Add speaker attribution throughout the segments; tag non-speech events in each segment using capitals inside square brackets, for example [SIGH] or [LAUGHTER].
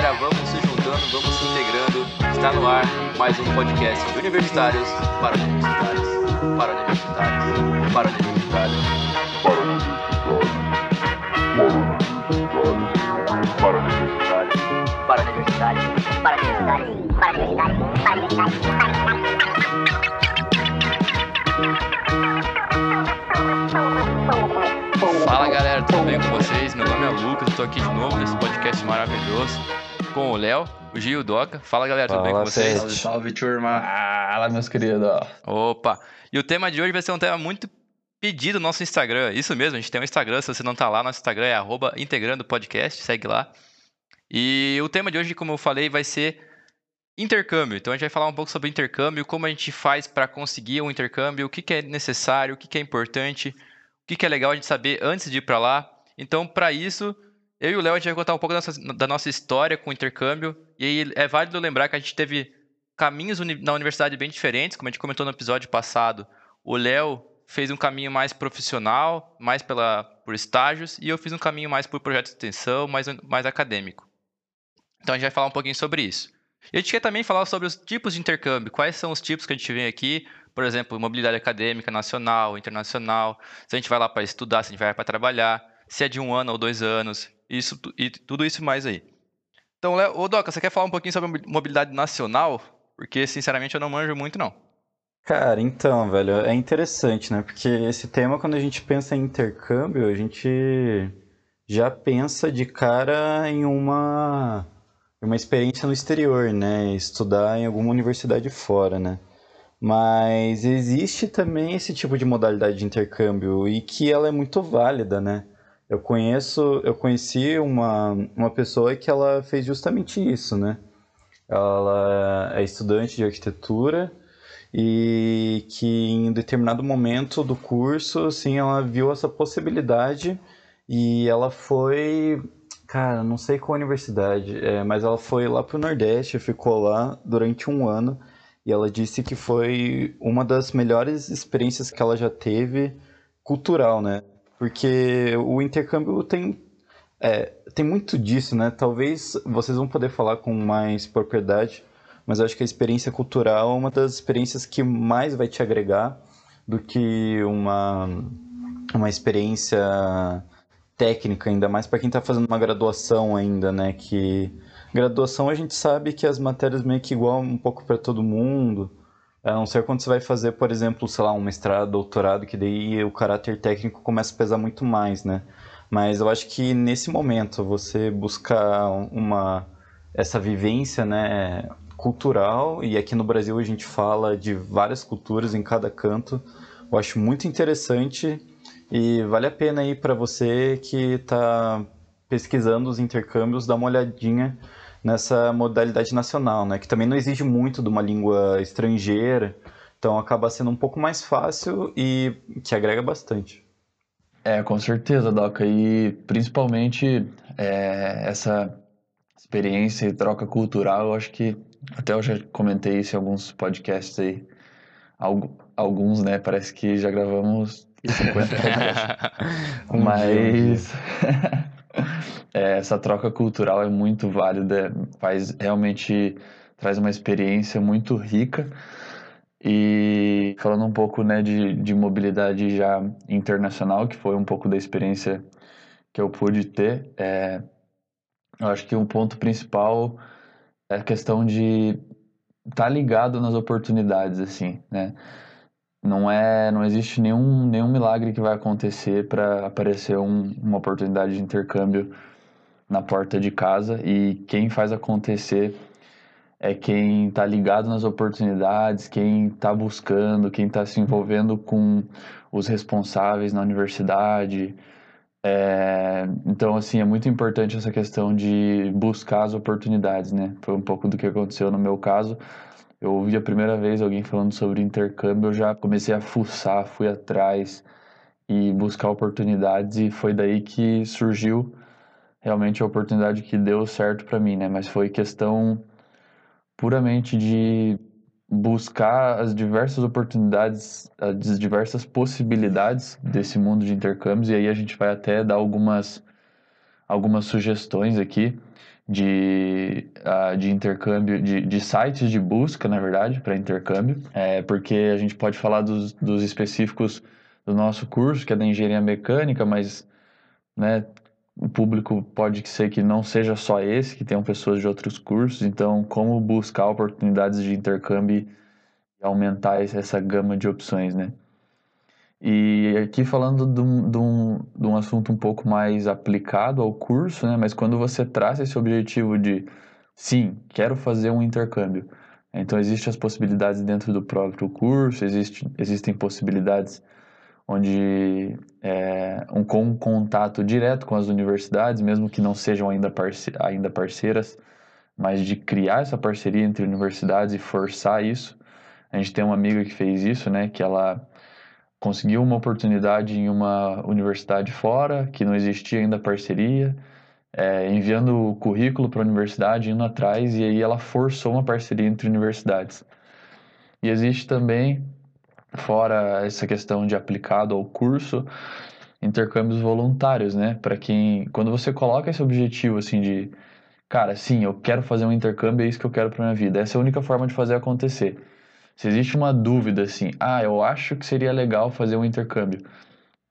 Speaker 1: galera, vamos se juntando, vamos se integrando. Está no ar mais um podcast de universitários para universitários, para universitários, para universitários, para universitários, para universitários, para universitários, para universitários, para universitários, para universitários, para Fala galera, tudo bem com vocês? Meu nome é Lucas, estou aqui de novo nesse podcast maravilhoso com o Léo, o Gil e o Doca. Fala galera, tudo
Speaker 2: Fala,
Speaker 1: bem com vocês?
Speaker 2: Salve, salve, turma. Fala, meus queridos.
Speaker 1: Opa! E o tema de hoje vai ser um tema muito pedido no nosso Instagram. Isso mesmo, a gente tem um Instagram, se você não tá lá, nosso Instagram é arroba integrando podcast, segue lá. E o tema de hoje, como eu falei, vai ser intercâmbio. Então a gente vai falar um pouco sobre intercâmbio, como a gente faz para conseguir um intercâmbio, o que, que é necessário, o que, que é importante, o que, que é legal a gente saber antes de ir para lá. Então, para isso, eu e o Léo a gente vai contar um pouco da nossa, da nossa história com o intercâmbio. E é válido lembrar que a gente teve caminhos uni- na universidade bem diferentes, como a gente comentou no episódio passado. O Léo fez um caminho mais profissional, mais pela, por estágios, e eu fiz um caminho mais por projeto de extensão, mais, mais acadêmico. Então a gente vai falar um pouquinho sobre isso. E a gente quer também falar sobre os tipos de intercâmbio, quais são os tipos que a gente vê aqui, por exemplo, mobilidade acadêmica nacional, internacional, se a gente vai lá para estudar, se a gente vai para trabalhar, se é de um ano ou dois anos, isso e tudo isso mais aí. Então, Léo, ô Doca, você quer falar um pouquinho sobre mobilidade nacional? Porque, sinceramente, eu não manjo muito, não.
Speaker 2: Cara, então, velho, é interessante, né? Porque esse tema, quando a gente pensa em intercâmbio, a gente já pensa de cara em uma, uma experiência no exterior, né? Estudar em alguma universidade fora, né? Mas existe também esse tipo de modalidade de intercâmbio e que ela é muito válida, né? Eu conheço, eu conheci uma, uma pessoa que ela fez justamente isso, né? Ela é estudante de arquitetura e que em determinado momento do curso, assim, ela viu essa possibilidade e ela foi, cara, não sei qual universidade, é, mas ela foi lá pro Nordeste, ficou lá durante um ano e ela disse que foi uma das melhores experiências que ela já teve cultural, né? Porque o intercâmbio tem é, tem muito disso, né? Talvez vocês vão poder falar com mais propriedade, mas acho que a experiência cultural é uma das experiências que mais vai te agregar do que uma, uma experiência técnica, ainda mais para quem está fazendo uma graduação ainda, né? Que graduação a gente sabe que as matérias meio que igual um pouco para todo mundo. A não ser quando você vai fazer, por exemplo, sei lá, um mestrado, doutorado, que daí o caráter técnico começa a pesar muito mais, né? Mas eu acho que nesse momento você buscar uma essa vivência, né, cultural e aqui no Brasil a gente fala de várias culturas em cada canto. Eu acho muito interessante e vale a pena aí para você que está pesquisando os intercâmbios dar uma olhadinha nessa modalidade nacional, né, que também não exige muito de uma língua estrangeira, então acaba sendo um pouco mais fácil e que agrega bastante.
Speaker 3: É, com certeza, Doca. E principalmente é, essa experiência e troca cultural, eu acho que até eu já comentei isso em alguns podcasts aí. Algu- Alguns, né? Parece que já gravamos [LAUGHS] 50 podcasts.
Speaker 2: Um
Speaker 3: Mas [LAUGHS] [LAUGHS] é, essa troca cultural é muito válida, faz realmente traz uma experiência muito rica. E falando um pouco né, de, de mobilidade já internacional, que foi um pouco da experiência que eu pude ter, é, eu acho que um ponto principal é a questão de estar ligado nas oportunidades, assim, né? Não é, não existe nenhum, nenhum milagre que vai acontecer para aparecer um, uma oportunidade de intercâmbio na porta de casa e quem faz acontecer é quem está ligado nas oportunidades, quem está buscando, quem está se envolvendo com os responsáveis na universidade. É, então, assim, é muito importante essa questão de buscar as oportunidades, né? Foi um pouco do que aconteceu no meu caso. Eu ouvi a primeira vez alguém falando sobre intercâmbio, eu já comecei a fuçar, fui atrás e buscar oportunidades e foi daí que surgiu realmente a oportunidade que deu certo para mim, né? Mas foi questão puramente de buscar as diversas oportunidades, as diversas possibilidades desse mundo de intercâmbios e aí a gente vai até dar algumas algumas sugestões aqui de, uh, de intercâmbio, de, de sites de busca, na verdade, para intercâmbio, é, porque a gente pode falar dos, dos específicos do nosso curso, que é da engenharia mecânica, mas né, o público pode ser que não seja só esse, que tenham pessoas de outros cursos, então como buscar oportunidades de intercâmbio e aumentar essa gama de opções, né? E aqui falando de um, de, um, de um assunto um pouco mais aplicado ao curso, né? Mas quando você traz esse objetivo de, sim, quero fazer um intercâmbio, então existem as possibilidades dentro do próprio curso, existe, existem possibilidades onde é, um, com um contato direto com as universidades, mesmo que não sejam ainda, parce ainda parceiras, mas de criar essa parceria entre universidades e forçar isso. A gente tem uma amiga que fez isso, né? Que ela conseguiu uma oportunidade em uma universidade fora, que não existia ainda parceria, é, enviando o currículo para a universidade, indo atrás, e aí ela forçou uma parceria entre universidades. E existe também, fora essa questão de aplicado ao curso, intercâmbios voluntários, né? Para quem, quando você coloca esse objetivo assim de, cara, sim, eu quero fazer um intercâmbio, é isso que eu quero para minha vida. Essa é a única forma de fazer acontecer. Se existe uma dúvida assim, ah, eu acho que seria legal fazer um intercâmbio,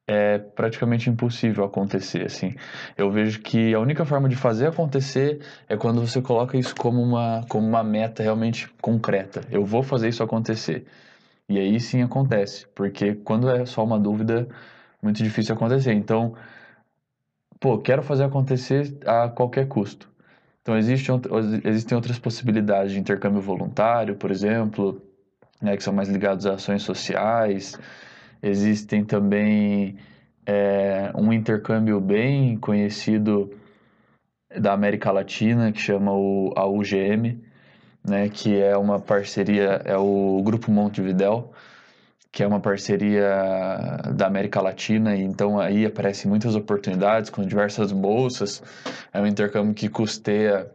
Speaker 3: é praticamente impossível acontecer assim. Eu vejo que a única forma de fazer acontecer é quando você coloca isso como uma como uma meta realmente concreta. Eu vou fazer isso acontecer. E aí sim acontece, porque quando é só uma dúvida, muito difícil acontecer. Então, pô, quero fazer acontecer a qualquer custo. Então, existe, existem outras possibilidades de intercâmbio voluntário, por exemplo, né, que são mais ligados a ações sociais. Existem também é, um intercâmbio bem conhecido da América Latina, que chama o, a UGM, né, que é uma parceria, é o Grupo Montevidéu, que é uma parceria da América Latina, e então aí aparecem muitas oportunidades com diversas bolsas. É um intercâmbio que custeia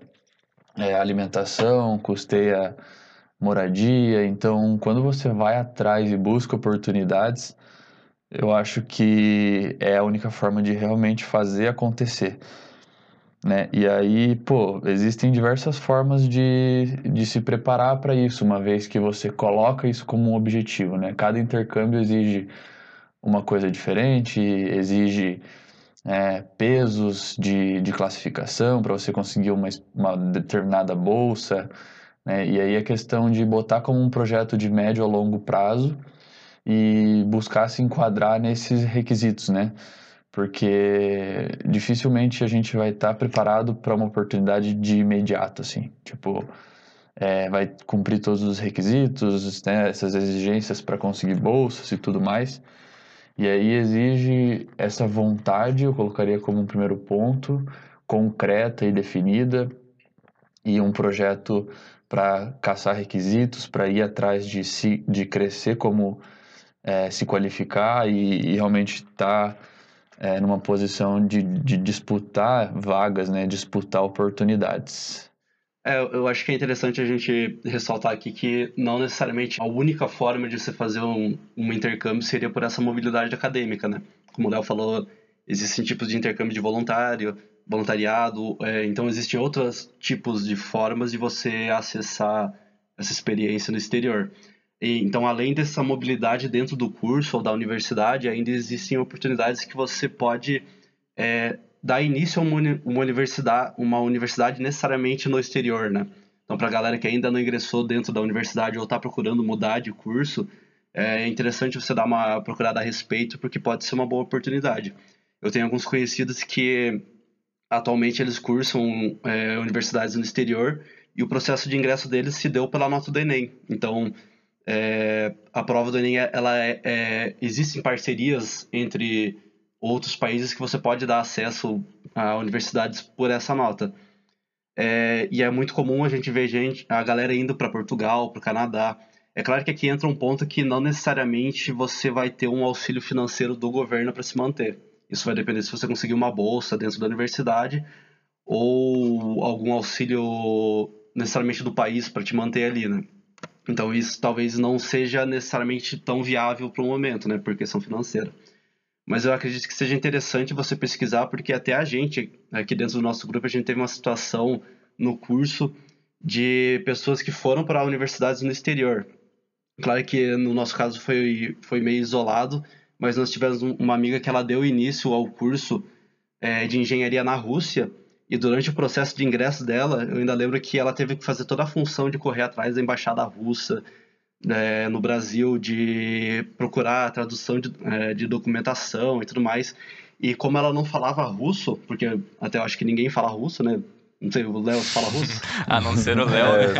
Speaker 3: é, alimentação, custeia moradia. Então, quando você vai atrás e busca oportunidades, eu acho que é a única forma de realmente fazer acontecer. Né? E aí, pô, existem diversas formas de, de se preparar para isso, uma vez que você coloca isso como um objetivo, né? Cada intercâmbio exige uma coisa diferente, exige é, pesos de, de classificação para você conseguir uma, uma determinada bolsa, né? E aí a questão de botar como um projeto de médio a longo prazo e buscar se enquadrar nesses requisitos, né? Porque dificilmente a gente vai estar tá preparado para uma oportunidade de imediato, assim. Tipo, é, vai cumprir todos os requisitos, né? essas exigências para conseguir bolsas e tudo mais. E aí exige essa vontade, eu colocaria como um primeiro ponto, concreta e definida, e um projeto para caçar requisitos, para ir atrás de, se, de crescer como é, se qualificar e, e realmente estar tá, é, numa posição de, de disputar vagas, né, disputar oportunidades.
Speaker 4: É, eu acho que é interessante a gente ressaltar aqui que não necessariamente a única forma de você fazer um, um intercâmbio seria por essa mobilidade acadêmica, né? Como o Léo falou, existem tipos de intercâmbio de voluntário, voluntariado. É, então, existem outros tipos de formas de você acessar essa experiência no exterior. E, então, além dessa mobilidade dentro do curso ou da universidade, ainda existem oportunidades que você pode é, dar início a uma, uma, universidade, uma universidade necessariamente no exterior, né? Então, para a galera que ainda não ingressou dentro da universidade ou está procurando mudar de curso, é interessante você dar uma procurada a respeito, porque pode ser uma boa oportunidade. Eu tenho alguns conhecidos que Atualmente eles cursam é, universidades no exterior e o processo de ingresso deles se deu pela nota do Enem. Então, é, a prova do Enem, ela é, é, existem parcerias entre outros países que você pode dar acesso a universidades por essa nota. É, e é muito comum a gente ver gente, a galera indo para Portugal, para o Canadá. É claro que aqui entra um ponto que não necessariamente você vai ter um auxílio financeiro do governo para se manter. Isso vai depender se você conseguir uma bolsa dentro da universidade ou algum auxílio necessariamente do país para te manter ali, né? Então isso talvez não seja necessariamente tão viável para o momento, né, por questão financeira. mas eu acredito que seja interessante você pesquisar, porque até a gente, aqui dentro do nosso grupo, a gente teve uma situação no curso de pessoas que foram para universidades no exterior. Claro que no nosso caso foi, foi meio isolado, mas nós tivemos uma amiga que ela deu início ao curso é, de engenharia na Rússia, e durante o processo de ingresso dela, eu ainda lembro que ela teve que fazer toda a função de correr atrás da embaixada russa, é, no Brasil de procurar a tradução de, é, de, documentação e tudo mais. E como ela não falava russo, porque até eu acho que ninguém fala russo, né? Não sei, o Léo fala russo? [LAUGHS]
Speaker 1: a não ser o Léo.
Speaker 4: É,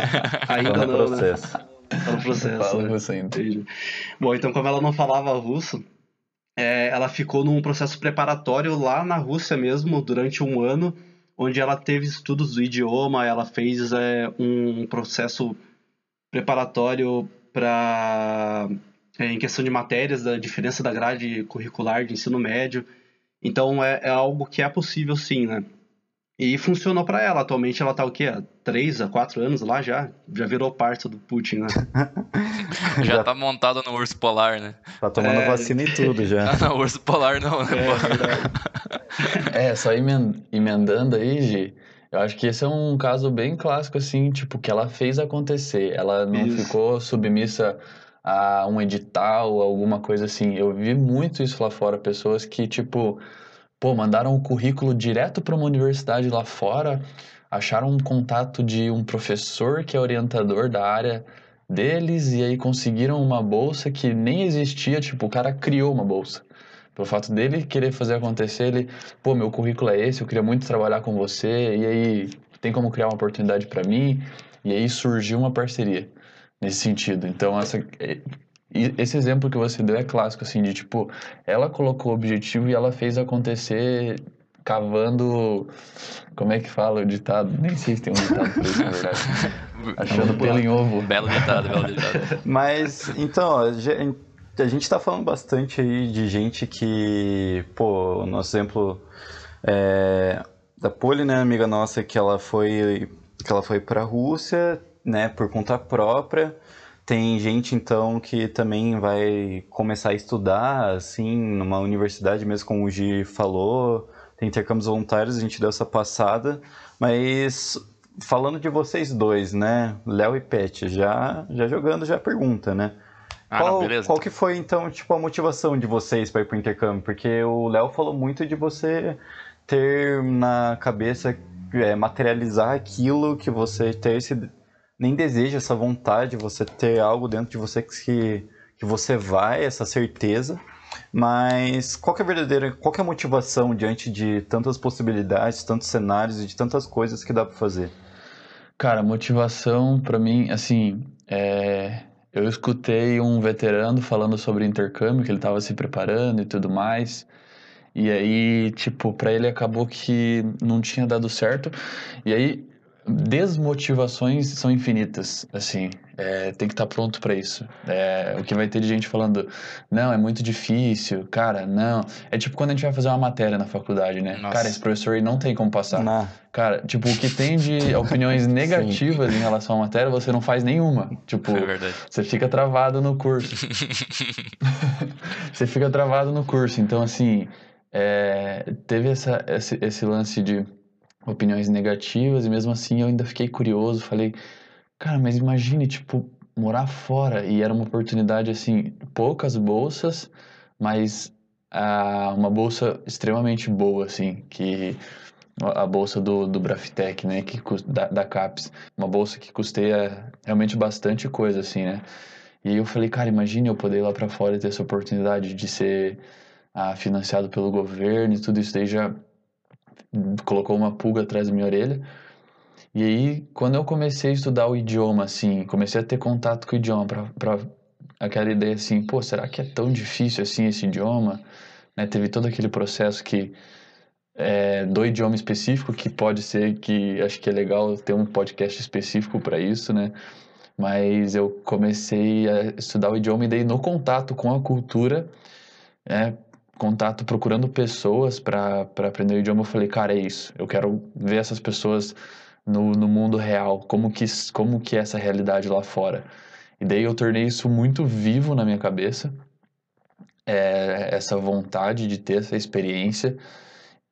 Speaker 4: ainda não,
Speaker 2: processo.
Speaker 4: né? Tá no processo.
Speaker 3: Fala
Speaker 4: né?
Speaker 3: russo ainda.
Speaker 4: Bom, então como ela não falava russo, é, ela ficou num processo preparatório lá na Rússia mesmo, durante um ano, onde ela teve estudos do idioma, ela fez é, um processo preparatório para é, em questão de matérias, da diferença da grade curricular de ensino médio. Então é, é algo que é possível sim, né? E funcionou para ela. Atualmente ela tá o quê? Há três a quatro anos lá já? Já virou parte do Putin, né? [LAUGHS]
Speaker 1: já tá montado no urso polar, né?
Speaker 2: Tá tomando
Speaker 4: É.
Speaker 2: vacina e tudo já.
Speaker 1: Ah, [LAUGHS] não, urso polar não, né?
Speaker 4: É. [LAUGHS]
Speaker 3: É, só emen- emendando aí, Gi, eu acho que esse é um caso bem clássico, assim, tipo, que ela fez acontecer. Ela não
Speaker 4: Isso.
Speaker 3: ficou submissa a um edital, alguma coisa assim. Eu vi muito isso lá fora, pessoas que, tipo, pô, mandaram o currículo direto para uma universidade lá fora, acharam um contato de um professor que é orientador da área deles e aí conseguiram uma bolsa que nem existia, tipo, o cara criou uma bolsa. Pelo fato dele querer fazer acontecer, ele, pô, meu currículo é esse, eu queria muito trabalhar com você, e aí tem como criar uma oportunidade para mim? E aí surgiu uma parceria nesse sentido. Então, essa, e- esse exemplo que você deu é clássico, assim, de tipo, ela colocou o objetivo e ela fez acontecer cavando. Como é que fala o ditado? Nem sei se tem um ditado pra isso, na verdade. [LAUGHS] Achando pelo em ovo.
Speaker 1: Belo ditado, belo ditado. [LAUGHS]
Speaker 2: Mas, então, a gente tá falando bastante aí de gente que, pô, o nosso exemplo é, da Poli, né, amiga nossa, que ela foi, que ela foi pra Rússia, né, por conta própria. Tem gente, então, que também vai começar a estudar, assim, numa universidade, mesmo como o Gi falou. Tem intercâmbios voluntários, a gente deu essa passada. Mas falando de vocês dois, né? Léo e Pet, já, já jogando já pergunta, né?
Speaker 1: Ah,
Speaker 2: qual,
Speaker 1: não, beleza.
Speaker 2: qual que foi, então, tipo, a motivação de vocês para ir pro intercâmbio? Porque o Léo falou muito de você ter na cabeça, é, materializar aquilo que você ter esse... Nem deseja essa vontade, você ter algo dentro de você que, que você vai, essa certeza. Mas qual é a verdadeira, qual é a motivação diante de tantas possibilidades, tantos cenários e de tantas coisas que dá para fazer?
Speaker 3: Cara, motivação pra mim, assim, é, eu escutei um veterano falando sobre intercâmbio, que ele estava se preparando e tudo mais. E aí, tipo, pra ele acabou que não tinha dado certo. E aí, desmotivações são infinitas, assim, é, tem que estar pronto pra isso. É, o que vai ter de gente falando, não, é muito difícil, cara, não. É tipo quando a gente vai fazer uma matéria na faculdade, né?
Speaker 1: Nossa.
Speaker 3: Cara, esse professor aí não tem como passar.
Speaker 2: Na,
Speaker 3: Cara, tipo, o que tem de [LAUGHS] opiniões negativas em relação à matéria, você não faz nenhuma. Tipo,
Speaker 1: É verdade.
Speaker 3: você fica travado no curso. [LAUGHS] Você fica travado no curso. Então, assim, é, teve essa, esse, esse lance de opiniões negativas e mesmo assim eu ainda fiquei curioso. Falei, cara, mas imagine, tipo, morar fora. E era uma oportunidade, assim, poucas bolsas, mas ah, uma bolsa extremamente boa, assim, que a bolsa do, do Brafitec, né, que, da, da CAPES, uma bolsa que custeia realmente bastante coisa, assim, né, e eu falei, cara, imagine eu poder ir lá para fora e ter essa oportunidade de ser ah, financiado pelo governo e tudo isso daí já colocou uma pulga atrás da minha orelha, e aí, quando eu comecei a estudar o idioma, assim, comecei a ter contato com o idioma, pra, pra aquela ideia assim, pô, será que é tão difícil assim esse idioma? Né, teve todo aquele processo que é, do idioma específico, que pode ser que acho que é legal ter um podcast específico para isso, né? Mas eu comecei a estudar o idioma e daí no contato com a cultura, né? Contato procurando pessoas para aprender o idioma, eu falei, cara, é isso. Eu quero ver essas pessoas no, no mundo real, como que, como que é essa realidade lá fora. E daí eu tornei isso muito vivo na minha cabeça. é, essa vontade de ter essa experiência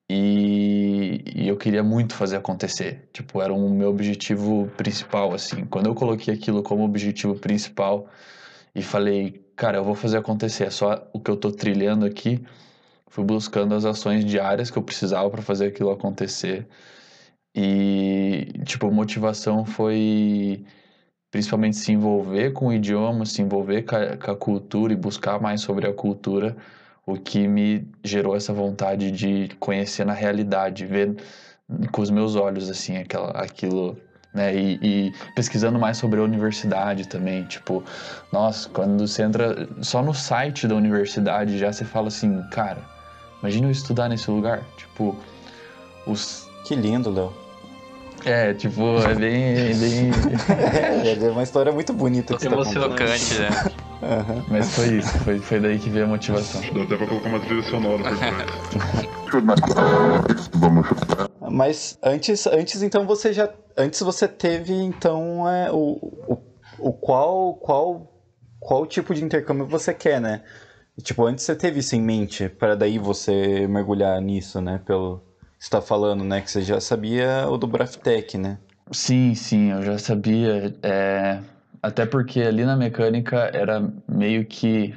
Speaker 3: e, e, eu queria muito fazer acontecer. Tipo, era o meu objetivo principal, assim. Quando eu coloquei aquilo como objetivo principal e falei, cara, eu vou fazer acontecer, é só o que eu tô trilhando aqui, fui buscando as ações diárias que eu precisava para fazer aquilo acontecer. E, tipo, motivação foi principalmente se envolver com o idioma, se envolver com a, cultura e buscar mais sobre a cultura o que me gerou essa vontade de conhecer na realidade, ver com os meus olhos, assim, aquela, aquilo, né? E, e, pesquisando mais sobre a universidade também, tipo, nossa, quando você entra só no site da universidade, já você fala assim, cara, imagina eu estudar nesse lugar, tipo, os...
Speaker 2: Que lindo, Léo.
Speaker 3: É, tipo, é bem. bem... [LAUGHS]
Speaker 2: é, é uma história muito bonita
Speaker 1: que você tá Emocionante, né?
Speaker 3: Uhum. Mas foi isso, foi, foi daí que veio a motivação.
Speaker 5: Dá até pra colocar uma trilha sonora por
Speaker 2: trás. Mas antes, antes então você já. Antes você teve então é, o, o, o qual, qual, qual tipo de intercâmbio você quer, né? Tipo, antes você teve isso em mente, para daí você mergulhar nisso, né? Pelo, está falando, né? Que você já sabia o do Braftec, né?
Speaker 3: Sim, sim, eu já sabia. É... Até porque ali na mecânica era meio que.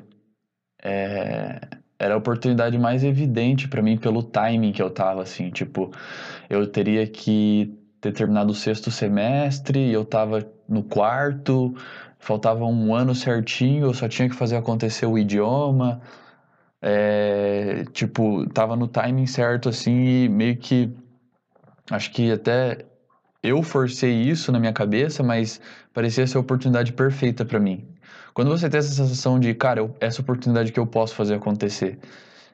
Speaker 3: É... Era a oportunidade mais evidente para mim pelo timing que eu tava, assim. Tipo, eu teria que ter terminado o sexto semestre, eu tava no quarto, faltava um ano certinho, eu só tinha que fazer acontecer o idioma é, tipo, tava no timing certo, assim, e meio que. Acho que até eu forcei isso na minha cabeça, mas parecia ser a oportunidade perfeita para mim. Quando você tem essa sensação de, cara, eu, essa oportunidade que eu posso fazer acontecer,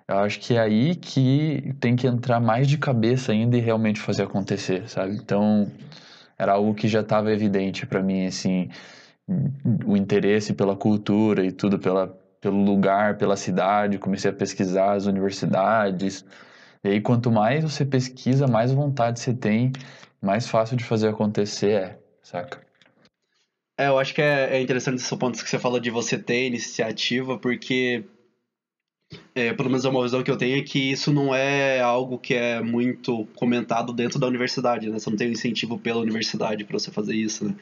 Speaker 3: eu acho que é aí que tem que entrar mais de cabeça ainda e realmente fazer acontecer, sabe? Então, era algo que já estava evidente para mim, assim, o interesse pela cultura e tudo, pela, pelo lugar, pela cidade, comecei a pesquisar as universidades. E aí, quanto mais você pesquisa, mais vontade você tem, mais fácil de fazer acontecer é, saca?
Speaker 4: É, eu acho que é, é interessante esse ponto que você fala de você ter iniciativa, porque, é, pelo menos é uma visão que eu tenho, é que isso não é algo que é muito comentado dentro da universidade, né? Você não tem um incentivo pela universidade para você fazer isso, né?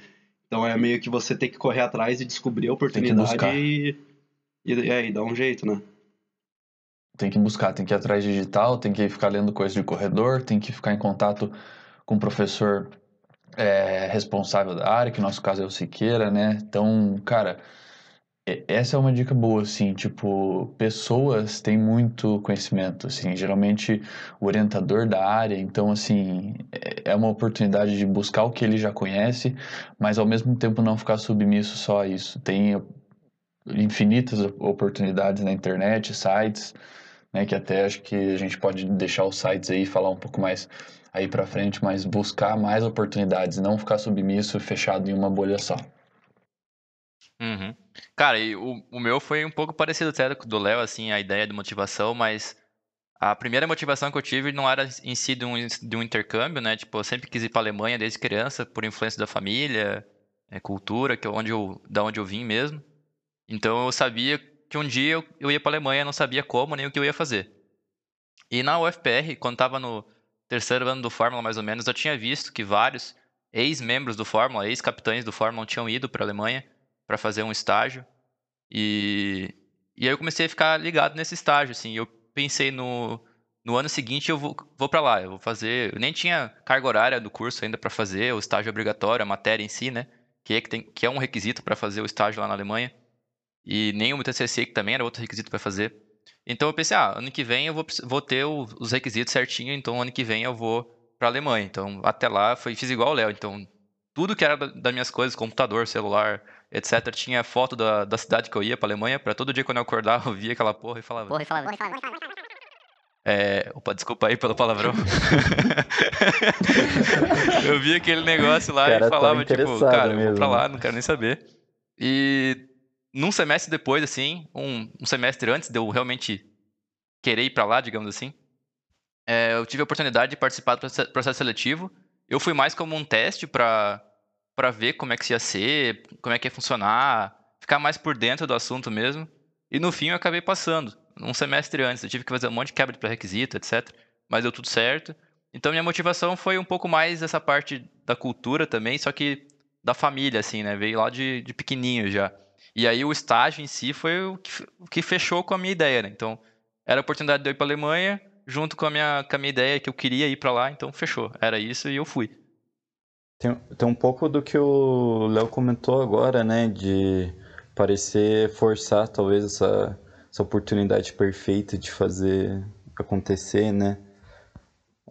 Speaker 4: Então é meio que você tem que correr atrás e descobrir a oportunidade e e, e aí, dá um jeito, né?
Speaker 3: Tem que buscar, tem que ir atrás digital, tem que ficar lendo coisas de corredor, tem que ficar em contato com o professor é, responsável da área, que no nosso caso é o Siqueira, né? Então, cara, essa é uma dica boa, assim, tipo, pessoas têm muito conhecimento, assim, geralmente o orientador da área, então, assim, é, é uma oportunidade de buscar o que ele já conhece, mas ao mesmo tempo não ficar submisso só a isso. Tem infinitas oportunidades na internet, sites, né, que até acho que a gente pode deixar os sites aí falar um pouco mais aí para frente, mas buscar mais oportunidades, não ficar submisso fechado em uma bolha só.
Speaker 1: Uhum. Cara, e o, o meu foi um pouco parecido até do Léo, assim, a ideia de motivação, mas a primeira motivação que eu tive não era em si de um, de um intercâmbio, né? Tipo, eu sempre quis ir para Alemanha desde criança, por influência da família, é, cultura, que é onde eu, da onde eu vim mesmo. Então eu sabia que um dia eu, eu ia para Alemanha, não sabia como nem o que eu ia fazer. E na UFPR, quando estava no terceiro ano do Fórmula, mais ou menos, eu tinha visto que vários ex-membros do Fórmula, ex-capitães do Fórmula, tinham ido para a Alemanha para fazer um estágio. E, e aí eu comecei a ficar ligado nesse estágio, assim. Eu pensei no, no ano seguinte eu vou, vou para lá, eu vou fazer. Eu nem tinha carga horária do curso ainda para fazer, o estágio obrigatório, a matéria em si, né? Que é, que tem, que é um requisito para fazer o estágio lá na Alemanha e nem o TCC, que também era outro requisito para fazer. Então eu pensei, ah, ano que vem eu vou, vou ter o, os requisitos certinho, então ano que vem eu vou para a Alemanha. Então até lá foi, fiz igual o Léo. Então tudo que era das minhas coisas, computador, celular, etc., tinha foto da, da cidade que eu ia para Alemanha, para todo dia quando eu acordava eu via aquela porra e falava. Porra e falava. Porra e falava. É, opa, desculpa aí pelo palavrão. [LAUGHS] eu via aquele negócio lá cara, e falava, tipo, cara, mesmo. eu vou pra lá, não quero nem saber. E num semestre depois, assim, um, um, semestre antes de eu realmente querer ir para lá, digamos assim, é, eu tive a oportunidade de participar do processo seletivo. Eu fui mais como um teste para para ver como é que ia ser, como é que ia funcionar, ficar mais por dentro do assunto mesmo. E no fim eu acabei passando um semestre antes. Eu tive que fazer um monte de quebra de pré-requisito, etc. Mas deu tudo certo. Então minha motivação foi um pouco mais essa parte da cultura também, só que da família, assim, né? Veio lá de, de pequenininho já. E aí o estágio em si foi o que, o que fechou com a minha ideia, né? Então, era a oportunidade de eu ir para Alemanha, junto com a, minha, com a minha ideia que eu queria ir para lá, então fechou. Era isso e eu fui.
Speaker 2: Tem, tem um pouco do que o Léo comentou agora, né? De parecer forçar talvez essa, essa oportunidade perfeita de fazer acontecer, né?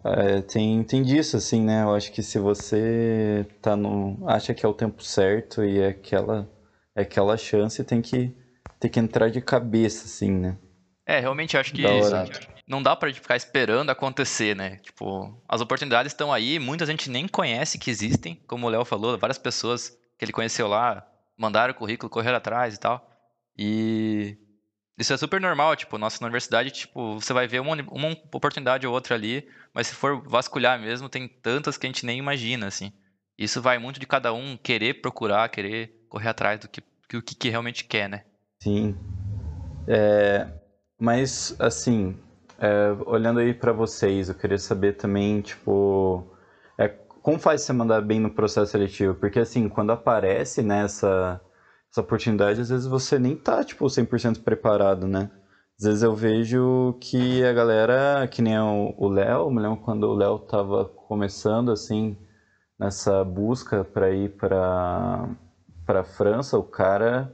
Speaker 2: É, tem, tem disso, assim, né? Eu acho que se você tá no, acha que é o tempo certo e é aquela, aquela chance, tem que, tem que entrar de cabeça, assim, né?
Speaker 1: É, realmente acho que não dá pra ficar esperando acontecer, né? Tipo, as oportunidades estão aí, muita gente nem conhece que existem, como o Léo falou, várias pessoas que ele conheceu lá mandaram o currículo, correram atrás e tal. E isso é super normal, tipo, nossa universidade, tipo, você vai ver uma, uma oportunidade ou outra ali, mas se for vasculhar mesmo, tem tantas que a gente nem imagina, assim. Isso vai muito de cada um querer procurar, querer correr atrás do que, do que, que realmente quer, né?
Speaker 2: Sim. É, mas, assim, é, olhando aí para vocês, eu queria saber também, tipo, é, como faz você mandar bem no processo seletivo? Porque, assim, quando aparece nessa essa oportunidade, às vezes você nem tá, tipo, 100% preparado, né? Às vezes eu vejo que a galera, que nem o Léo, me lembro quando o Léo tava começando, assim, nessa busca para ir para para França, o cara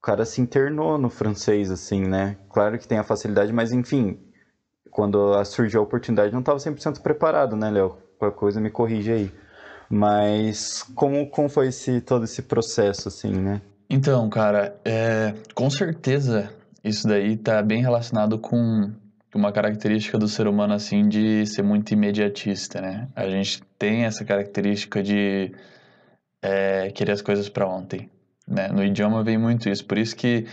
Speaker 2: o cara se internou no francês assim, né? Claro que tem a facilidade, mas enfim, quando surgiu a oportunidade não estava 100% preparado, né, Léo? Qualquer coisa me corrige aí. Mas como, como foi esse, todo esse processo, assim, né?
Speaker 3: Então, cara, é, com certeza isso daí tá bem relacionado com uma característica do ser humano, assim, de ser muito imediatista, né? A gente tem essa característica de é, querer as coisas para ontem, né? No idioma vem muito isso, por isso que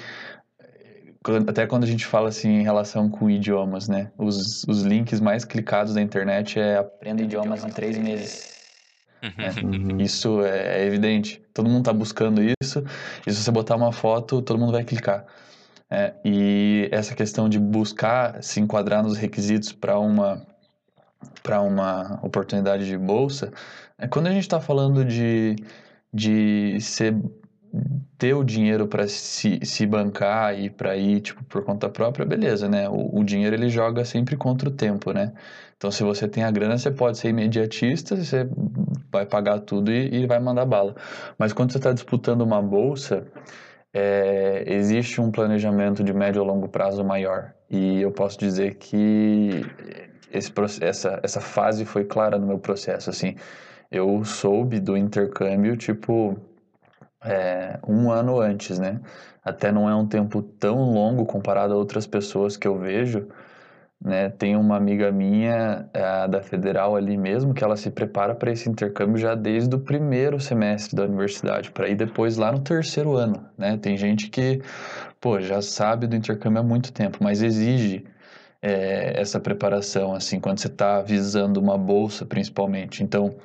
Speaker 3: até quando a gente fala assim em relação com idiomas, né? Os, os links mais clicados da internet é aprenda idiomas em três meses. Uhum. É, isso é, é evidente. Todo mundo está buscando isso. E se você botar uma foto, todo mundo vai clicar. É, e essa questão de buscar se enquadrar nos requisitos para uma para uma oportunidade de bolsa, é quando a gente está falando de, de ser ter o dinheiro para se, se bancar e para ir tipo por conta própria, beleza, né? O, o, dinheiro ele joga sempre contra o tempo, né? Então se você tem a grana, você pode ser imediatista, você vai pagar tudo e, e vai mandar bala. Mas quando você está disputando uma bolsa, é, existe um planejamento de médio a longo prazo maior. E eu posso dizer que esse, essa, essa fase foi clara no meu processo, assim. Eu soube do intercâmbio, tipo, é, um ano antes, né? Até não é um tempo tão longo comparado a outras pessoas que eu vejo, né? Tem uma amiga minha é, da Federal ali mesmo que ela se prepara para esse intercâmbio já desde o primeiro semestre da universidade, para ir depois lá no terceiro ano, né? Tem gente que, pô, já sabe do intercâmbio há muito tempo, mas exige é, essa preparação, assim, quando você está visando uma bolsa, principalmente. Então,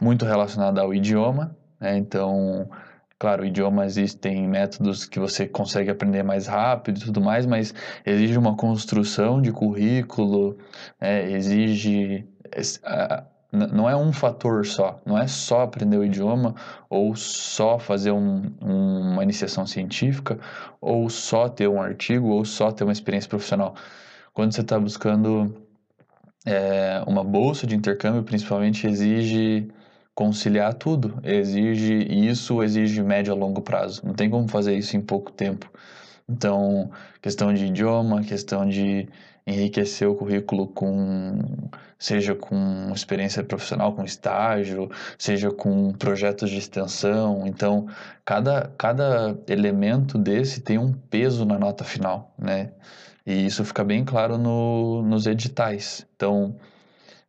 Speaker 3: muito relacionado ao idioma, né? Então, Claro, idioma existem métodos que você consegue aprender mais rápido e tudo mais, mas exige uma construção de currículo, é, exige. não é um fator só, não é só aprender o idioma, ou só fazer um, uma iniciação científica, ou só ter um artigo, ou só ter uma experiência profissional. Quando você está buscando é, uma bolsa de intercâmbio, principalmente, exige conciliar tudo. Exige isso, exige médio a longo prazo. Não tem como fazer isso em pouco tempo. Então, questão de idioma, questão de enriquecer o currículo com seja com experiência profissional, com estágio, seja com projetos de extensão. Então, cada, cada elemento desse tem um peso na nota final, né? E isso fica bem claro no, nos editais. Então,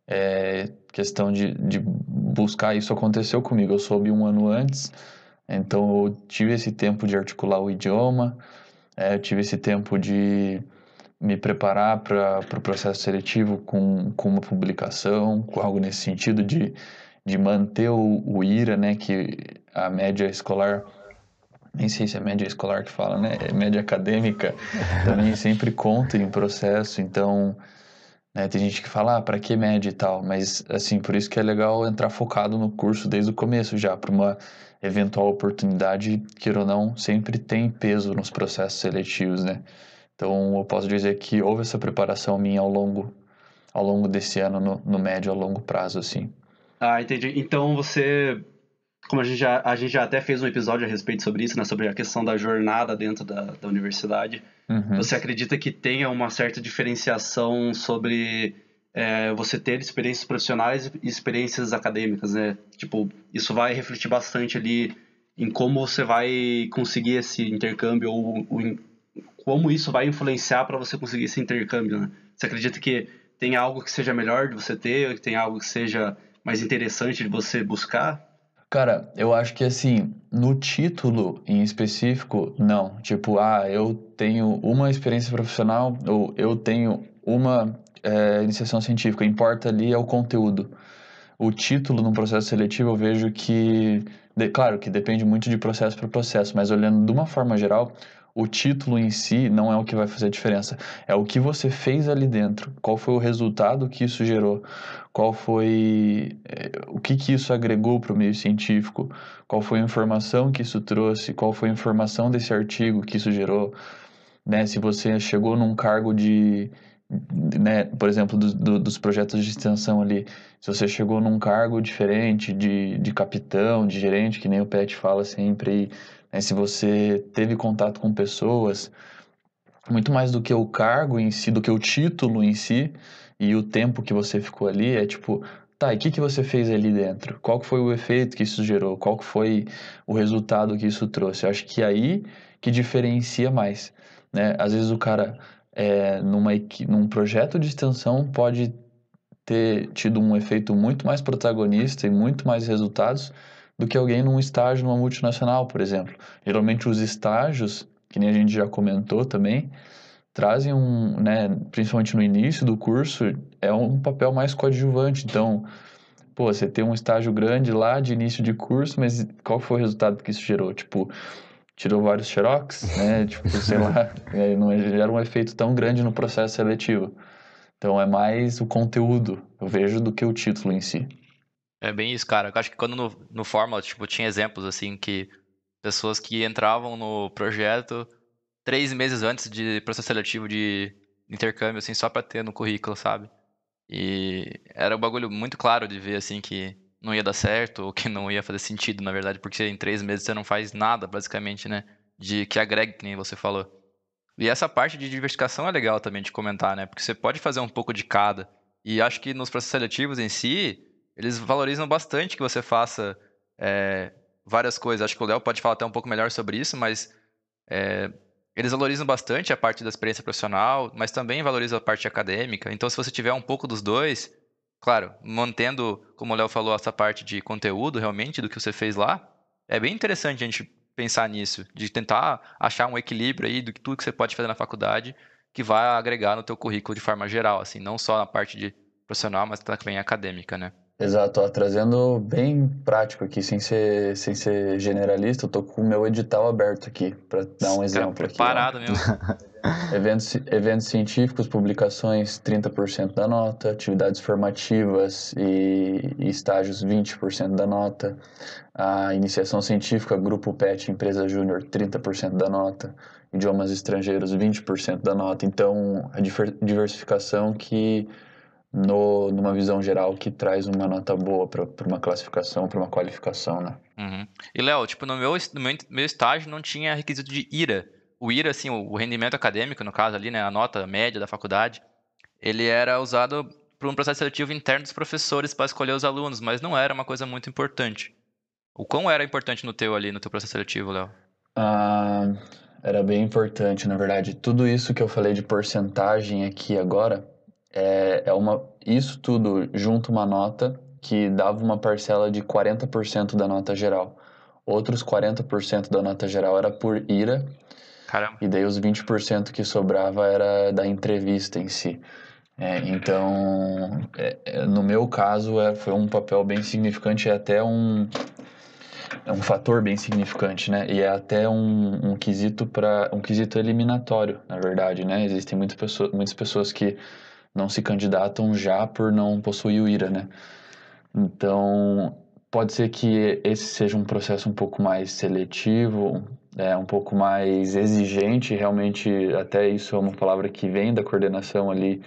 Speaker 3: é, questão de, de buscar isso aconteceu comigo. Eu soube um ano antes, então eu tive esse tempo de articular o idioma, é, eu tive esse tempo de me preparar para o pro processo seletivo com, com uma publicação, com algo nesse sentido de, de manter o, o IRA, né, que a média escolar nem sei se é média escolar que fala, né? É média acadêmica, também sempre conta em processo. Então, né, tem gente que fala, ah, para que média e tal, mas assim, por isso que é legal entrar focado no curso desde o começo já, para uma eventual oportunidade, queira ou não, sempre tem peso nos processos seletivos, né? Então, eu posso dizer que houve essa preparação minha ao longo, ao longo desse ano, no, no médio a longo prazo, assim.
Speaker 4: Ah, entendi. Então, você como a gente, já, a gente já até fez um episódio a respeito sobre isso, né, sobre a questão da jornada dentro da, da universidade, uhum. você acredita que tenha uma certa diferenciação sobre é, você ter experiências profissionais e experiências acadêmicas, né? Tipo, isso vai refletir bastante ali em como você vai conseguir esse intercâmbio ou, ou em, como isso vai influenciar para você conseguir esse intercâmbio, né? Você acredita que tem algo que seja melhor de você ter, que tem algo que seja mais interessante de você buscar?
Speaker 3: Cara, eu acho que assim, no título em específico, não. Tipo, ah, eu tenho uma experiência profissional ou eu tenho uma é, iniciação científica. Importa ali é o conteúdo. O título no processo seletivo eu vejo que, de, claro que depende muito de processo para processo, mas olhando de uma forma geral, o título em si não é o que vai fazer a diferença. É o que você fez ali dentro. Qual foi o resultado que isso gerou? Qual foi. É, o que, que isso agregou para o meio científico? Qual foi a informação que isso trouxe? Qual foi a informação desse artigo que isso gerou? Né? Se você chegou num cargo de. Né, por exemplo, do, do, dos projetos de extensão ali, se você chegou num cargo diferente de, de capitão, de gerente, que nem o Pet fala sempre, né? se você teve contato com pessoas, muito mais do que o cargo em si, do que o título em si e o tempo que você ficou ali, é tipo, tá, e o que, que você fez ali dentro? Qual foi o efeito que isso gerou? Qual foi o resultado que isso trouxe? Eu acho que é aí que diferencia mais, né? Às vezes o cara, é, numa, num projeto de extensão, pode ter tido um efeito muito mais protagonista e muito mais resultados do que alguém num estágio numa multinacional, por exemplo. Geralmente os estágios, que nem a gente já comentou também, trazem um, né, principalmente no início do curso, é um papel mais coadjuvante. Então, pô, você tem um estágio grande lá de início de curso, mas qual foi o resultado que isso gerou? Tipo, tirou vários xerox, né? [LAUGHS] tipo, sei lá, é, não gera um efeito tão grande no processo seletivo. Então, é mais o conteúdo, eu vejo, do que o título em si.
Speaker 1: É bem isso, cara. Eu acho que quando no, no Fórmula, tipo, tinha exemplos, assim, que pessoas que entravam no projeto três meses antes de processo seletivo de intercâmbio, assim, só pra ter no currículo, sabe? E era um bagulho muito claro de ver, assim, que não ia dar certo ou que não ia fazer sentido, na verdade, porque em três meses você não faz nada, basicamente, né? De que agregue, que nem você falou. E essa parte de diversificação é legal também de comentar, né? Porque você pode fazer um pouco de cada. E acho que nos processos seletivos em si, eles valorizam bastante que você faça é, várias coisas. Acho que o Léo pode falar até um pouco melhor sobre isso, mas é, eles valorizam bastante a parte da experiência profissional, mas também valorizam a parte acadêmica. Então, se você tiver um pouco dos dois, claro, mantendo, como o Léo falou, essa parte de conteúdo realmente do que você fez lá, é bem interessante a gente pensar nisso, de tentar achar um equilíbrio aí do que tudo que você pode fazer na faculdade que vai agregar no teu currículo de forma geral, assim, não só na parte de profissional, mas também acadêmica, né?
Speaker 3: Exato, ó, trazendo bem prático aqui, sem ser, sem ser generalista, eu tô com o meu edital aberto aqui, para dar um exemplo
Speaker 1: aqui. Preparado mesmo. [LAUGHS]
Speaker 3: eventos, eventos científicos, publicações, 30% da nota, atividades formativas e, e estágios, 20% da nota, a iniciação científica, grupo PET, empresa júnior, 30% da nota, idiomas estrangeiros, 20% da nota. Então, a diversificação que no, numa visão geral que traz uma nota boa para uma classificação, para uma qualificação, né?
Speaker 1: Uhum. E Léo, tipo, no meu, no meu, meu estágio não tinha requisito de IRA. O IRA, assim, o rendimento acadêmico, no caso ali, né, a nota média da faculdade, ele era usado para um processo seletivo interno dos professores para escolher os alunos, mas não era uma coisa muito importante. O quão era importante no teu ali, no teu processo seletivo, Léo?
Speaker 3: Ah, era bem importante, na verdade. Tudo isso que eu falei de porcentagem aqui agora, é, é uma, isso tudo junto uma nota que dava uma parcela de 40% da nota geral. Outros 40% da nota geral era por IRA.
Speaker 1: Caramba.
Speaker 3: E daí os 20% que sobrava era da entrevista em si. É, então, é, é, no meu caso, é, foi um papel bem significante e até um, é um fator bem significante, né? E é até um, um quesito para um quesito eliminatório, na verdade, né? Existem muitas pessoas, muitas pessoas que não se candidatam já por não possuir o IRA, né? Então, pode ser que esse seja um processo um pouco mais seletivo, é, um pouco mais exigente, realmente, até isso é uma palavra que vem da coordenação ali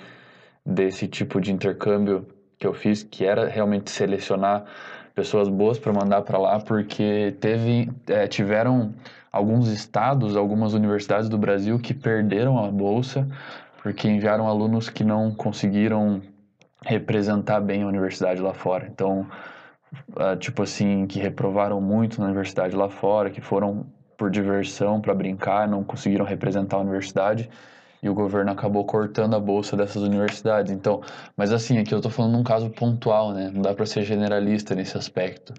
Speaker 3: desse tipo de intercâmbio que eu fiz, que era realmente selecionar pessoas boas para mandar para lá, porque teve, é, tiveram alguns estados, algumas universidades do Brasil que perderam a bolsa porque enviaram alunos que não conseguiram representar bem a universidade lá fora. Então, uh, tipo assim, que reprovaram muito na universidade lá fora, que foram por diversão, para brincar, não conseguiram representar a universidade e o governo acabou cortando a bolsa dessas universidades. Então, mas assim, aqui eu estou falando num caso pontual, né? Não dá para ser generalista nesse aspecto.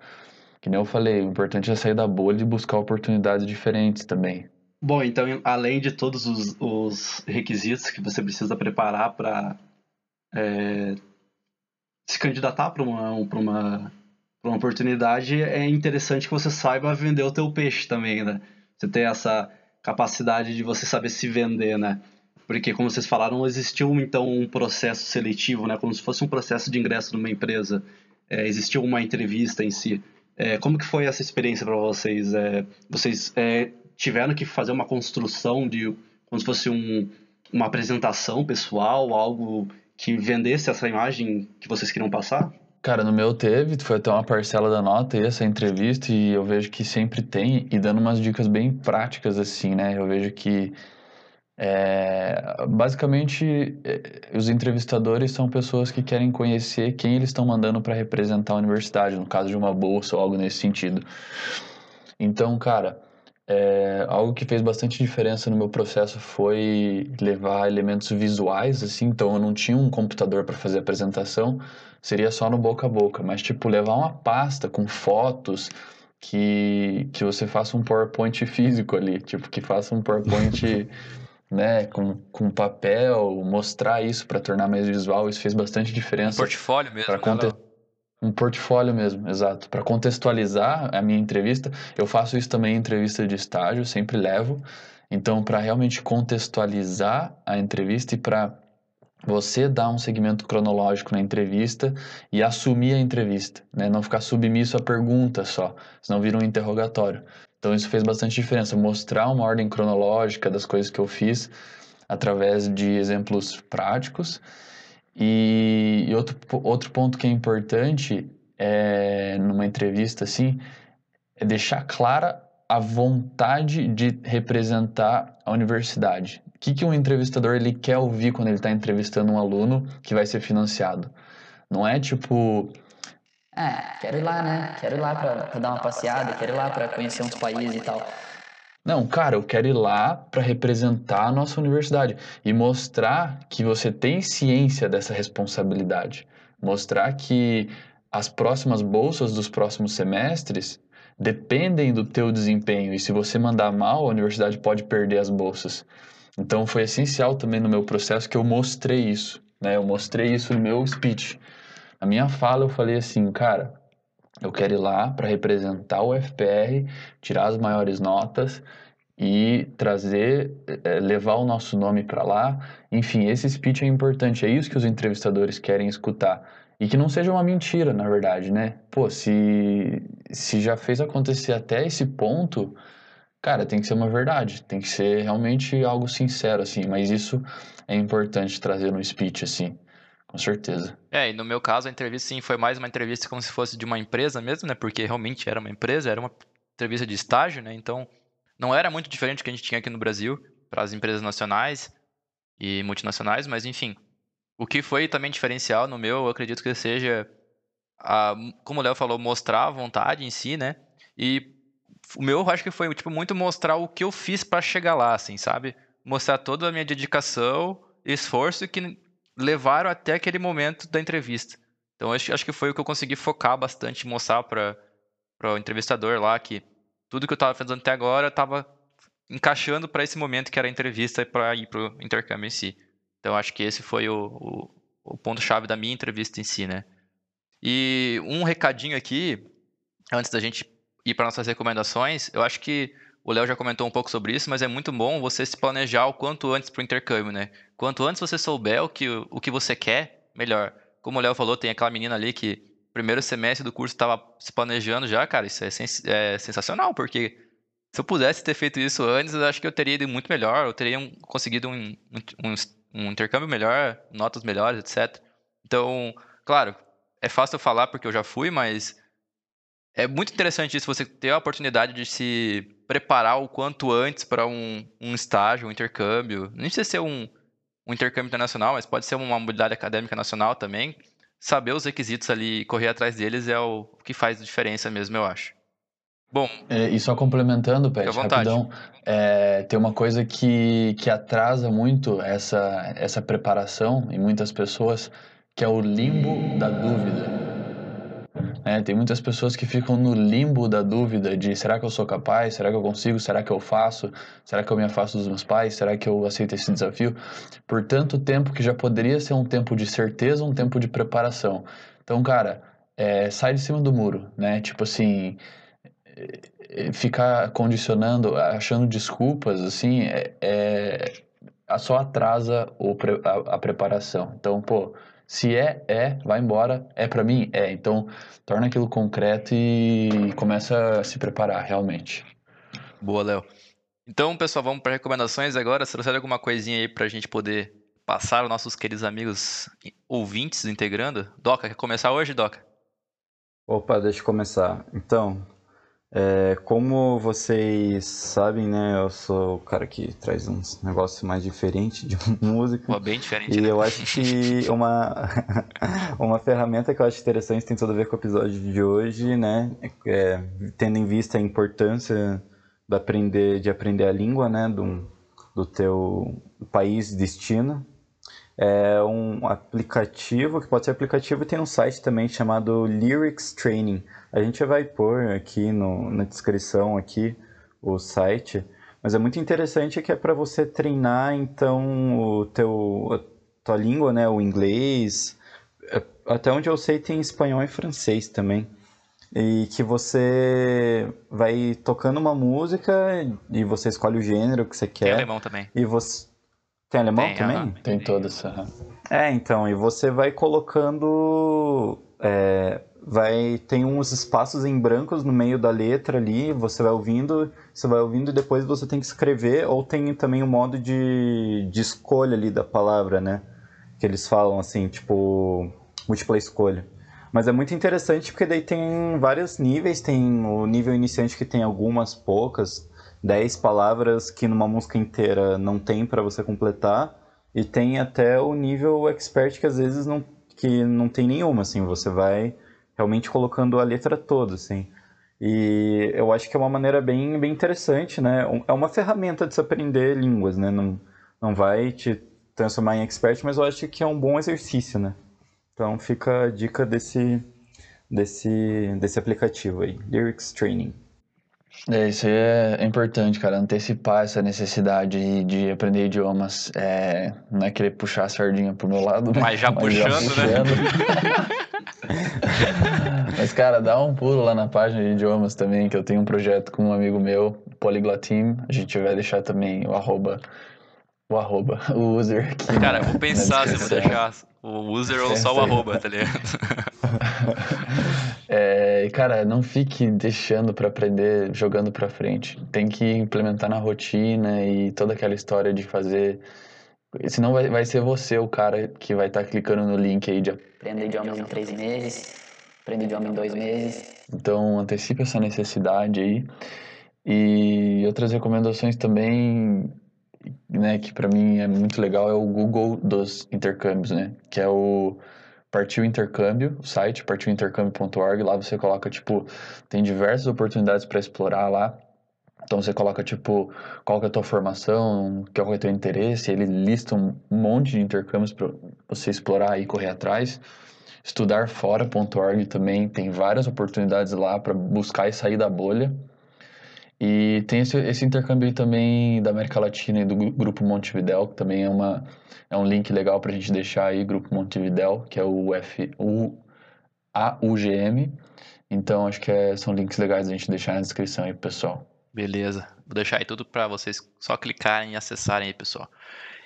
Speaker 3: Que nem eu falei, o importante é sair da bolha e buscar oportunidades diferentes também.
Speaker 4: Bom, então, além de todos os, os requisitos que você precisa preparar para é, se candidatar para uma, uma, uma oportunidade, é interessante que você saiba vender o teu peixe também, né? Você ter essa capacidade de você saber se vender, né? Porque, como vocês falaram, existiu então um processo seletivo, né? Como se fosse um processo de ingresso numa empresa. É, existiu uma entrevista em si. É, como que foi essa experiência para vocês? É, vocês é, tiveram que fazer uma construção de como se fosse um, uma apresentação pessoal, algo que vendesse essa imagem que vocês queriam passar?
Speaker 3: Cara, no meu teve, foi até uma parcela da nota essa entrevista e eu vejo que sempre tem e dando umas dicas bem práticas assim, né? Eu vejo que é, basicamente, é, os entrevistadores são pessoas que querem conhecer quem eles estão mandando para representar a universidade, no caso de uma bolsa ou algo nesse sentido. Então, cara, é, algo que fez bastante diferença no meu processo foi levar elementos visuais, assim, então eu não tinha um computador para fazer a apresentação, seria só no boca a boca, mas tipo levar uma pasta com fotos que, que você faça um PowerPoint físico ali, tipo que faça um PowerPoint [LAUGHS] né, com, com papel, mostrar isso para tornar mais visual, isso fez bastante diferença.
Speaker 1: Um portfólio mesmo. Pra
Speaker 3: conte... Um portfólio mesmo, exato. Para contextualizar a minha entrevista, eu faço isso também em entrevista de estágio, sempre levo. Então, para realmente contextualizar a entrevista e para você dar um segmento cronológico na entrevista e assumir a entrevista, né? Não ficar submisso à pergunta só, senão vira um interrogatório. Então isso fez bastante diferença, mostrar uma ordem cronológica das coisas que eu fiz através de exemplos práticos. E, e outro, outro ponto que é importante é, numa entrevista assim, é deixar clara a vontade de representar a universidade. O que, que um entrevistador ele quer ouvir quando ele está entrevistando um aluno que vai ser financiado? Não é tipo,
Speaker 6: é, quero ir lá, né? Quero ir lá pra dar uma passeada, quero ir lá pra conhecer uns países e tal.
Speaker 3: Não, cara, eu quero ir lá para representar a nossa universidade e mostrar que você tem ciência dessa responsabilidade. Mostrar que as próximas bolsas dos próximos semestres dependem do teu desempenho e se você mandar mal, a universidade pode perder as bolsas. Então foi essencial também no meu processo que eu mostrei isso, né? Eu mostrei isso no meu speech. Na minha fala eu falei assim, cara, eu quero ir lá para representar o FPR, tirar as maiores notas e trazer, é, levar o nosso nome para lá. Enfim, esse speech é importante, é isso que os entrevistadores querem escutar. E que não seja uma mentira, na verdade, né? Pô, se, se já fez acontecer até esse ponto, cara, tem que ser uma verdade, tem que ser realmente algo sincero, assim. Mas isso é importante trazer no speech, assim. Com certeza.
Speaker 1: É, e no meu caso a entrevista sim foi mais uma entrevista como se fosse de uma empresa mesmo, né? Porque realmente era uma empresa, era uma entrevista de estágio, né? Então não era muito diferente do que a gente tinha aqui no Brasil para as empresas nacionais e multinacionais, mas enfim. O que foi também diferencial no meu, eu acredito que seja, a, como o Léo falou, mostrar a vontade em si, né? E o meu, eu acho que foi tipo muito mostrar o que eu fiz para chegar lá, assim, sabe? Mostrar toda a minha dedicação, esforço que levaram até aquele momento da entrevista. Então acho, acho que foi o que eu consegui focar bastante, mostrar para o entrevistador lá que tudo que eu estava fazendo até agora estava encaixando para esse momento que era a entrevista para ir para o intercâmbio em si. Então acho que esse foi o, o, o ponto-chave da minha entrevista em si, né? E um recadinho aqui, antes da gente ir para nossas recomendações, eu acho que o Léo já comentou um pouco sobre isso, mas é muito bom você se planejar o quanto antes para o intercâmbio, né? Quanto antes você souber o que, o que você quer, melhor. Como o Léo falou, tem aquela menina ali que primeiro semestre do curso estava se planejando já, cara, isso é, sens é, sensacional, porque se eu pudesse ter feito isso antes, eu acho que eu teria ido muito melhor, eu teria um, conseguido um, um, um, intercâmbio melhor, notas melhores, etc. Então, claro, é fácil falar porque eu já fui, mas é muito interessante isso, você ter a oportunidade de se preparar o quanto antes para um, um estágio, um intercâmbio. Nem precisa ser um, um intercâmbio internacional, mas pode ser uma mobilidade acadêmica nacional também. Saber os requisitos ali e correr atrás deles é o que faz diferença mesmo, eu acho. Bom.
Speaker 3: É, e só complementando, Pet, rapidão, é, tem uma coisa que, que atrasa muito essa, essa preparação em muitas pessoas, que é o limbo da dúvida. É, tem muitas pessoas que ficam no limbo da dúvida de será que eu sou capaz, será que eu consigo, será que eu faço, será que eu me afasto dos meus pais, será que eu aceito esse desafio? Por tanto tempo que já poderia ser um tempo de certeza, um tempo de preparação. Então, cara, é, sai de cima do muro, né? Tipo assim, é, ficar condicionando, achando desculpas, assim, é, é só atrasa o, a, a preparação. Então, pô, se é, é, vai embora. É para mim? É. Então, torna aquilo concreto e começa a se preparar realmente.
Speaker 1: Boa, Léo. Então, pessoal, vamos para recomendações agora. Você trouxe alguma coisinha aí para a gente poder passar os nossos queridos amigos ouvintes integrando? Doca, quer começar hoje, Doca?
Speaker 2: Opa, deixa eu começar. Então, é, como vocês sabem, né, eu sou o cara que traz uns negócios mais diferentes de [LAUGHS] música.
Speaker 1: Pô, bem diferente.
Speaker 2: E
Speaker 1: né?
Speaker 2: eu acho que [LAUGHS] uma, [LAUGHS] uma ferramenta que eu acho interessante tem tudo a ver com o episódio de hoje, né, é, tendo em vista a importância de aprender, de aprender a língua, né, do, do teu país destino. É um aplicativo, que pode ser aplicativo, e tem um site também chamado Lyrics Training a gente vai pôr aqui no, na descrição aqui o site, mas é muito interessante que é para você treinar então o teu a tua língua, né, o inglês, é, até onde eu sei tem espanhol e francês também. E que você vai tocando uma música e você escolhe o gênero que você quer.
Speaker 1: Tem alemão também.
Speaker 2: E você tem alemão
Speaker 1: tem,
Speaker 2: também?
Speaker 1: Uhum.
Speaker 3: Tem todas. Uhum.
Speaker 2: É, então, e você vai colocando é, vai tem uns espaços em brancos no meio da letra ali, você vai ouvindo, você vai ouvindo e depois você tem que escrever, ou tem também o modo de, de escolha ali da palavra, né? Que eles falam assim, tipo, múltipla escolha. Mas é muito interessante porque daí tem vários níveis, tem o nível iniciante que tem algumas poucas, 10 palavras que numa música inteira não tem para você completar, e tem até o nível expert que às vezes não que não tem nenhuma, assim, você vai realmente colocando a letra toda, assim. E eu acho que é uma maneira bem, bem interessante, né? É uma ferramenta de se aprender línguas, né? Não, não vai te transformar em expert, mas eu acho que é um bom exercício, né? Então fica a dica desse, desse, desse aplicativo aí, Lyrics Training.
Speaker 3: É, isso aí é importante, cara, antecipar essa necessidade de aprender idiomas. É, não é querer puxar a sardinha pro meu lado, né?
Speaker 1: Mas já Mas puxando, já puxando. né? [LAUGHS]
Speaker 3: Mas, cara, dá um pulo lá na página de idiomas também, que eu tenho um projeto com um amigo meu, Polyglot Team. A gente vai deixar também o arroba, o arroba, o user aqui.
Speaker 1: Cara, na, vou pensar se vou deixar o user ou só o arroba, tá ligado? [LAUGHS]
Speaker 3: é, cara, não fique deixando para aprender jogando para frente. Tem que implementar na rotina e toda aquela história de fazer Senão vai, vai ser você o cara que vai estar tá clicando no link aí de
Speaker 6: aprenda idiomas em três meses, aprenda idioma em dois meses.
Speaker 3: Então antecipe essa necessidade aí. E outras recomendações também, né, que para mim é muito legal é o Google dos intercâmbios, né, que é o Partiu Intercâmbio, o site partiuintercâmbio.org, lá você coloca tipo tem diversas oportunidades para explorar lá. Então você coloca tipo qual que é a tua formação, qual que é o teu interesse, ele lista um monte de intercâmbios para você explorar e correr atrás. Estudarfora.org também tem várias oportunidades lá para buscar e sair da bolha. E tem esse, esse intercâmbio também da América Latina e do Grupo Montevidéu, que também é, uma, é um link legal para a gente deixar aí, Grupo Montevidéu, que é o, F, o AUGM. Então acho que é, são links legais a gente deixar na descrição aí, pessoal.
Speaker 1: Beleza. Vou deixar aí tudo para vocês só clicarem e acessarem aí, pessoal.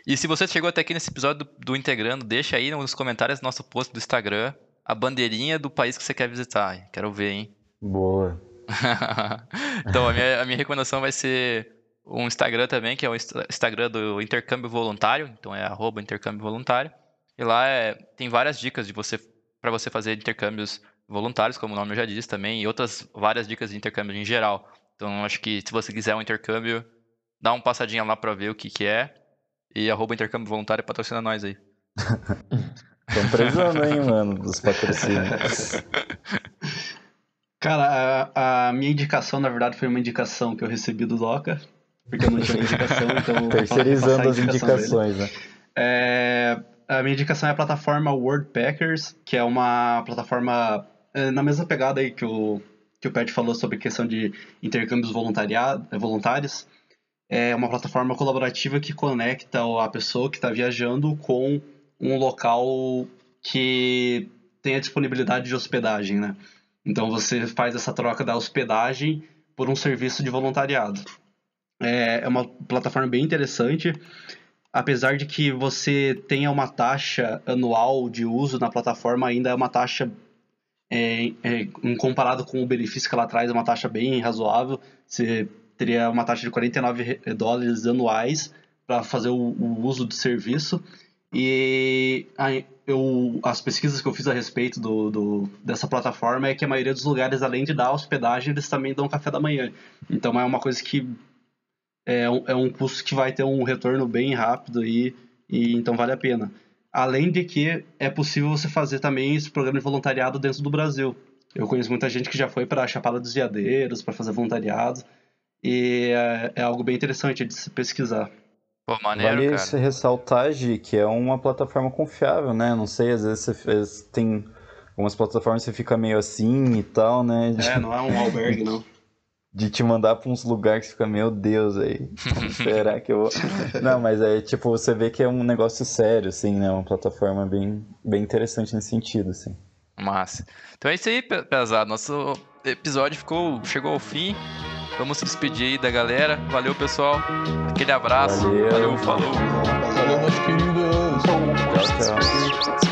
Speaker 1: E se você chegou até aqui nesse episódio do, do Integrando, deixa aí nos comentários do nosso post do Instagram a bandeirinha do país que você quer visitar. Quero ver, hein?
Speaker 2: Boa. [LAUGHS]
Speaker 1: então, a minha, a minha recomendação vai ser um Instagram também, que é o Instagram do Intercâmbio Voluntário. Então, é arroba intercâmbio voluntário. E lá é, tem várias dicas de você para você fazer intercâmbios voluntários, como o nome já diz também, e outras várias dicas de intercâmbio em geral. Então, acho que se você quiser um intercâmbio, dá uma passadinha lá para ver o que, que é. E arroba intercâmbio voluntário patrocina nós aí. [LAUGHS]
Speaker 2: Estão precisando, hein, mano, dos patrocínios. [LAUGHS]
Speaker 4: Cara, a, a, minha indicação, na verdade, foi uma indicação que eu recebi do Doca, porque eu não tinha indicação, [LAUGHS] então.
Speaker 2: Terceirizando as indicações, dele. né?
Speaker 4: É, a minha indicação é a plataforma Wordpackers, que é uma plataforma é, na mesma pegada aí que o, que o Pet falou sobre questão de intercâmbios voluntários. É uma plataforma colaborativa que conecta a pessoa que está viajando com um local que tem a disponibilidade de hospedagem, né? Então você faz essa troca da hospedagem por um serviço de voluntariado. É, é uma plataforma bem interessante, apesar de que você tenha uma taxa anual de uso na plataforma, ainda é uma taxa, é, é, comparado com o benefício que ela traz, é uma taxa bem razoável. Você teria uma taxa de 49 dólares anuais para fazer o, o uso do serviço. E eu, as pesquisas que eu fiz a respeito do, do, dessa plataforma é que a maioria dos lugares, além de dar hospedagem, eles também dão café da manhã. Então é uma coisa que é um, é um custo que vai ter um retorno bem rápido e, e então vale a pena. Além de que é possível você fazer também esse programa de voluntariado dentro do Brasil. Eu conheço muita gente que já foi para a Chapada dos Veadeiros para fazer voluntariado e é, é algo bem interessante de se pesquisar.
Speaker 1: Pô, maneiro,
Speaker 2: vale
Speaker 1: cara.
Speaker 2: se ressaltar, Gi, que é uma plataforma confiável, né? Não sei, às vezes você fez, tem algumas plataformas que você fica meio assim e tal, né?
Speaker 4: De, é, não é um albergue, não. [LAUGHS]
Speaker 2: De te mandar pra uns lugares que fica, meu Deus, aí. [LAUGHS] Será que eu vou. Não, mas é tipo, você vê que é um negócio sério, assim, né? Uma plataforma bem, bem interessante nesse sentido, assim.
Speaker 1: Massa. Então é isso aí, pesado. Nosso episódio ficou, chegou ao fim. Vamos se despedir aí da galera. Valeu, pessoal. Aquele abraço.
Speaker 2: Valeu,
Speaker 1: Valeu falou.
Speaker 3: Valeu, meus queridos.
Speaker 2: Tchau, tchau.